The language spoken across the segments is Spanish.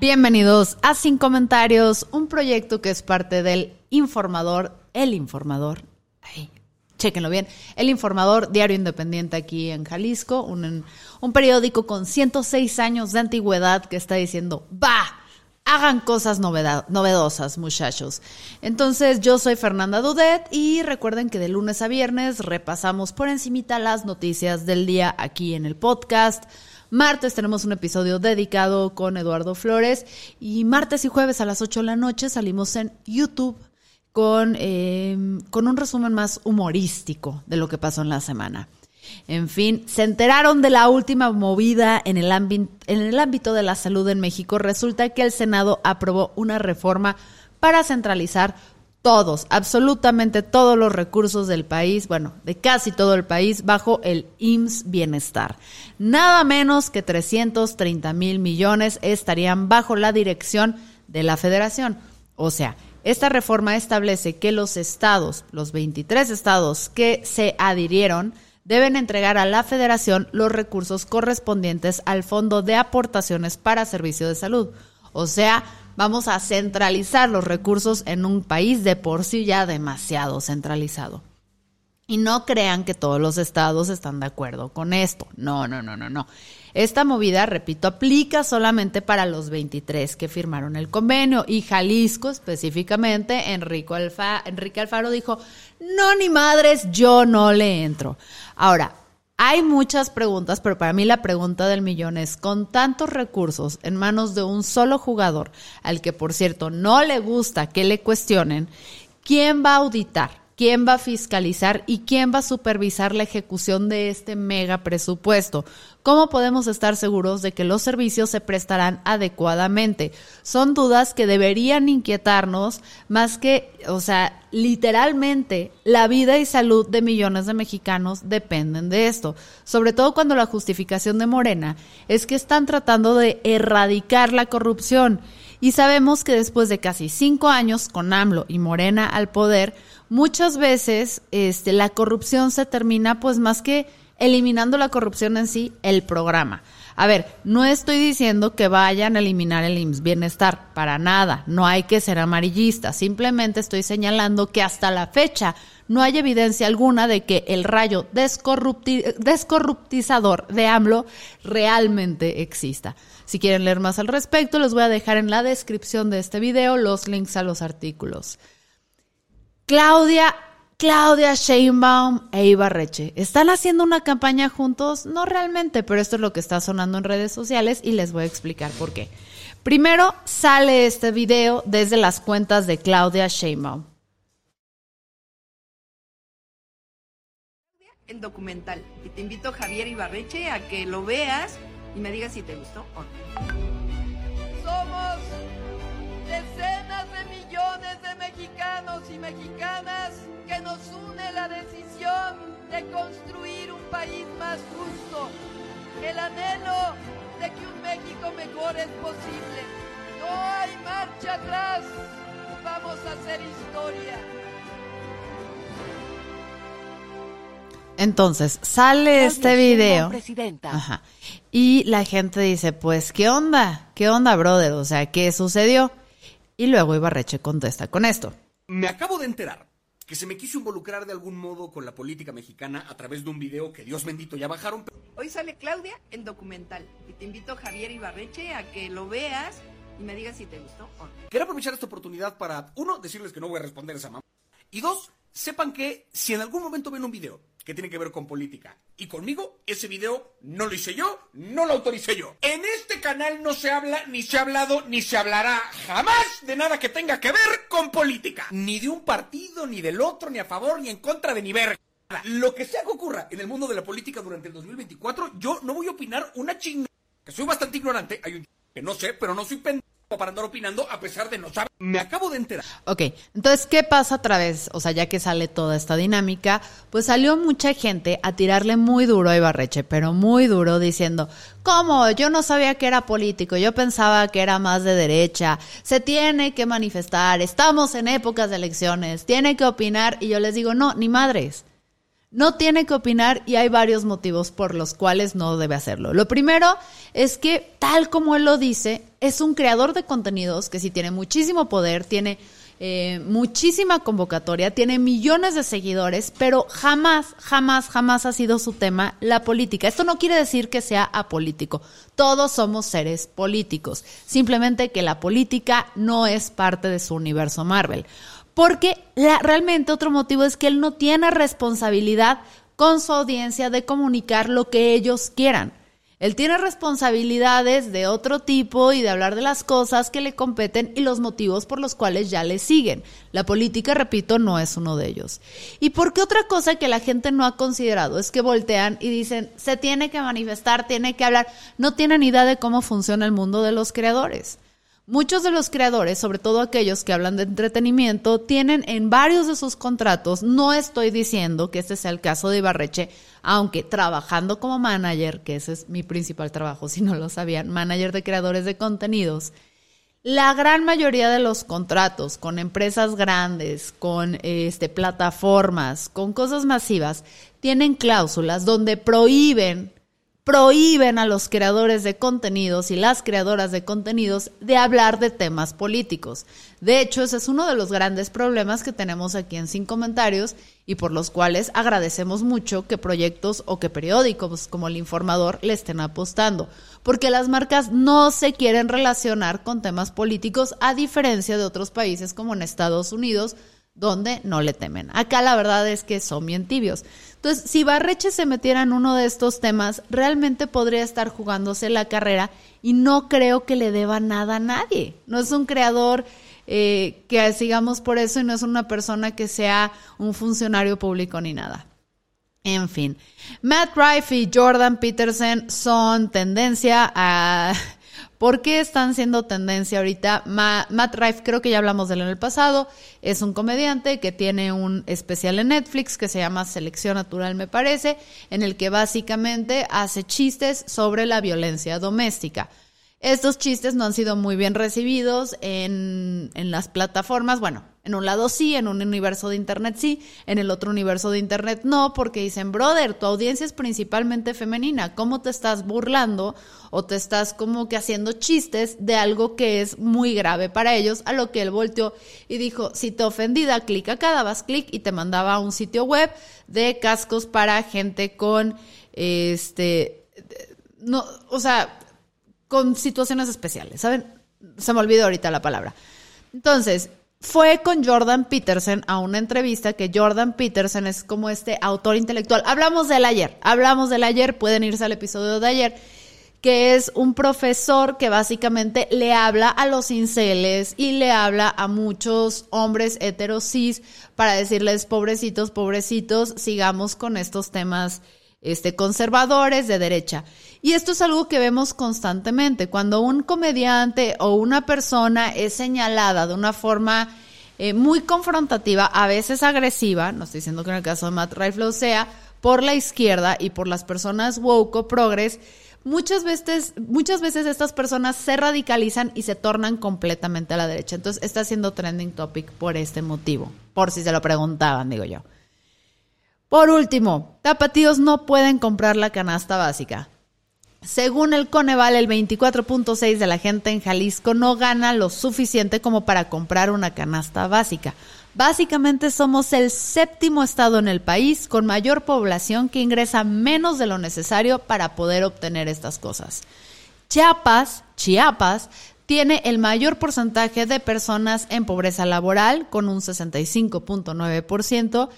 Bienvenidos a Sin Comentarios, un proyecto que es parte del Informador, el Informador. Ay, bien. El Informador, diario independiente aquí en Jalisco, un, un periódico con 106 años de antigüedad que está diciendo, va, hagan cosas novedosas, muchachos. Entonces, yo soy Fernanda Dudet y recuerden que de lunes a viernes repasamos por encimita las noticias del día aquí en el podcast. Martes tenemos un episodio dedicado con Eduardo Flores y martes y jueves a las 8 de la noche salimos en YouTube con, em, con un resumen más humorístico de lo que pasó en la semana. En fin, se enteraron de la última movida en el, en el ámbito de la salud en México. Resulta que el Senado aprobó una reforma para centralizar todos, absolutamente todos los recursos del país, bueno, de casi todo el país, bajo el IMSS Bienestar. Nada menos que 330 mil millones estarían bajo la dirección de la federación. O sea, esta reforma establece que los estados, los 23 estados que se adhirieron, deben entregar a la federación los recursos correspondientes al Fondo de Aportaciones para Servicio de Salud. O sea, vamos a centralizar los recursos en un país de por sí ya demasiado centralizado. Y no crean que todos los estados están de acuerdo con esto. No, no, no, no, no. Esta movida, repito, aplica solamente para los 23 que firmaron el convenio y Jalisco específicamente, Enrique Alfaro dijo, no, ni madres, yo no le entro. Ahora, hay muchas preguntas, pero para mí la pregunta del millón es, con tantos recursos en manos de un solo jugador, al que por cierto no le gusta que le cuestionen, ¿quién va a auditar? ¿Quién va a fiscalizar y quién va a supervisar la ejecución de este mega presupuesto? ¿Cómo podemos estar seguros de que los servicios se prestarán adecuadamente? Son dudas que deberían inquietarnos más que, o sea, literalmente la vida y salud de millones de mexicanos dependen de esto, sobre todo cuando la justificación de Morena es que están tratando de erradicar la corrupción. Y sabemos que después de casi cinco años con AMLO y Morena al poder, muchas veces este, la corrupción se termina pues más que eliminando la corrupción en sí, el programa. A ver, no estoy diciendo que vayan a eliminar el IMSS Bienestar, para nada, no hay que ser amarillista, simplemente estoy señalando que hasta la fecha no hay evidencia alguna de que el rayo descorruptizador de AMLO realmente exista. Si quieren leer más al respecto, les voy a dejar en la descripción de este video los links a los artículos. Claudia, Claudia Sheinbaum e Ibarreche. ¿Están haciendo una campaña juntos? No realmente, pero esto es lo que está sonando en redes sociales y les voy a explicar por qué. Primero sale este video desde las cuentas de Claudia Sheinbaum. El documental. Y te invito, Javier Ibarreche, a que lo veas y me digas si te gustó o no. Construir un país más justo, el anhelo de que un México mejor es posible. No hay marcha atrás, vamos a hacer historia. Entonces, sale este video. Ajá. Y la gente dice, pues, ¿qué onda? ¿Qué onda, brother? O sea, ¿qué sucedió? Y luego Ibarreche contesta con esto. Me acabo de enterar que se me quiso involucrar de algún modo con la política mexicana a través de un video que Dios bendito ya bajaron. Hoy sale Claudia en documental y te invito Javier Ibarreche a que lo veas y me digas si te gustó o no. Quiero aprovechar esta oportunidad para, uno, decirles que no voy a responder esa mamá. Y dos, sepan que si en algún momento ven un video que tiene que ver con política. Y conmigo, ese video no lo hice yo, no lo autoricé yo. En este canal no se habla, ni se ha hablado, ni se hablará jamás de nada que tenga que ver con política. Ni de un partido, ni del otro, ni a favor, ni en contra de ni ver. Lo que sea que ocurra en el mundo de la política durante el 2024, yo no voy a opinar una chingada. Que soy bastante ignorante, hay un que no sé, pero no soy pendejo para andar opinando a pesar de no saber. Me acabo de enterar. Ok, entonces, ¿qué pasa otra vez? O sea, ya que sale toda esta dinámica, pues salió mucha gente a tirarle muy duro a Ibarreche, pero muy duro, diciendo, ¿cómo? Yo no sabía que era político, yo pensaba que era más de derecha, se tiene que manifestar, estamos en épocas de elecciones, tiene que opinar, y yo les digo, no, ni madres. No tiene que opinar y hay varios motivos por los cuales no debe hacerlo. Lo primero es que, tal como él lo dice, es un creador de contenidos que sí tiene muchísimo poder, tiene eh, muchísima convocatoria, tiene millones de seguidores, pero jamás, jamás, jamás ha sido su tema la política. Esto no quiere decir que sea apolítico. Todos somos seres políticos. Simplemente que la política no es parte de su universo Marvel. Porque realmente otro motivo es que él no tiene responsabilidad con su audiencia de comunicar lo que ellos quieran. Él tiene responsabilidades de otro tipo y de hablar de las cosas que le competen y los motivos por los cuales ya le siguen. La política, repito, no es uno de ellos. ¿Y por qué otra cosa que la gente no ha considerado es que voltean y dicen, se tiene que manifestar, tiene que hablar? No tienen idea de cómo funciona el mundo de los creadores. Muchos de los creadores, sobre todo aquellos que hablan de entretenimiento, tienen en varios de sus contratos, no estoy diciendo que este sea el caso de Ibarreche, aunque trabajando como manager, que ese es mi principal trabajo, si no lo sabían, manager de creadores de contenidos, la gran mayoría de los contratos con empresas grandes, con este, plataformas, con cosas masivas, tienen cláusulas donde prohíben prohíben a los creadores de contenidos y las creadoras de contenidos de hablar de temas políticos. De hecho, ese es uno de los grandes problemas que tenemos aquí en Sin Comentarios y por los cuales agradecemos mucho que proyectos o que periódicos como El Informador le estén apostando, porque las marcas no se quieren relacionar con temas políticos a diferencia de otros países como en Estados Unidos, donde no le temen. Acá la verdad es que son bien tibios. Entonces, si Barreche se metiera en uno de estos temas, realmente podría estar jugándose la carrera y no creo que le deba nada a nadie. No es un creador eh, que sigamos por eso y no es una persona que sea un funcionario público ni nada. En fin, Matt Rife y Jordan Peterson son tendencia a ¿Por qué están siendo tendencia ahorita? Matt Rife, creo que ya hablamos de él en el pasado, es un comediante que tiene un especial en Netflix que se llama Selección Natural, me parece, en el que básicamente hace chistes sobre la violencia doméstica. Estos chistes no han sido muy bien recibidos en, en las plataformas. Bueno, en un lado sí, en un universo de Internet sí, en el otro universo de Internet no, porque dicen, brother, tu audiencia es principalmente femenina, ¿cómo te estás burlando o te estás como que haciendo chistes de algo que es muy grave para ellos? A lo que él volteó y dijo, si te ofendida, clic acá, dabas clic y te mandaba a un sitio web de cascos para gente con, este, no, o sea, con situaciones especiales, ¿saben? Se me olvidó ahorita la palabra. Entonces, fue con Jordan Peterson a una entrevista que Jordan Peterson es como este autor intelectual. Hablamos del ayer, hablamos del ayer, pueden irse al episodio de ayer, que es un profesor que básicamente le habla a los inceles y le habla a muchos hombres heterosis para decirles, pobrecitos, pobrecitos, sigamos con estos temas este, conservadores de derecha. Y esto es algo que vemos constantemente. Cuando un comediante o una persona es señalada de una forma eh, muy confrontativa, a veces agresiva, no estoy diciendo que en el caso de Matt Rifle sea, por la izquierda y por las personas woke o progres, muchas veces, muchas veces estas personas se radicalizan y se tornan completamente a la derecha. Entonces está siendo trending topic por este motivo, por si se lo preguntaban, digo yo. Por último, tapatíos no pueden comprar la canasta básica. Según el Coneval, el 24.6 de la gente en Jalisco no gana lo suficiente como para comprar una canasta básica. Básicamente somos el séptimo estado en el país con mayor población que ingresa menos de lo necesario para poder obtener estas cosas. Chiapas, Chiapas, tiene el mayor porcentaje de personas en pobreza laboral, con un 65.9%,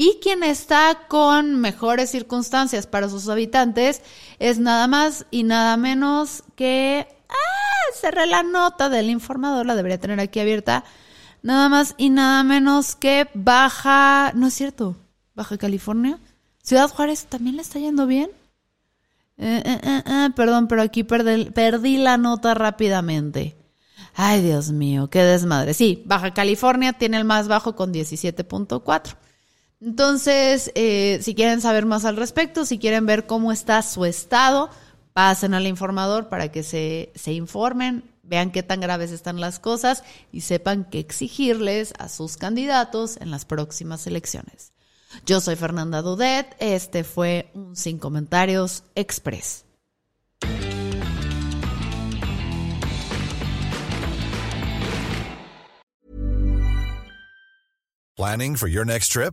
y quien está con mejores circunstancias para sus habitantes es nada más y nada menos que... ¡Ah! Cerré la nota del informador, la debería tener aquí abierta. Nada más y nada menos que Baja... No es cierto. Baja California. Ciudad Juárez también le está yendo bien. Eh, eh, eh, eh, perdón, pero aquí perdí, la nota rápidamente. Ay, Dios mío, qué desmadre. Sí, Baja California tiene el más bajo con 17.4. Entonces, eh, si quieren saber más al respecto, si quieren ver cómo está su estado, pasen al informador para que se, se informen, vean qué tan graves están las cosas y sepan qué exigirles a sus candidatos en las próximas elecciones. Yo soy Fernanda Dudet, este fue un Sin Comentarios Express. Planning for your next trip?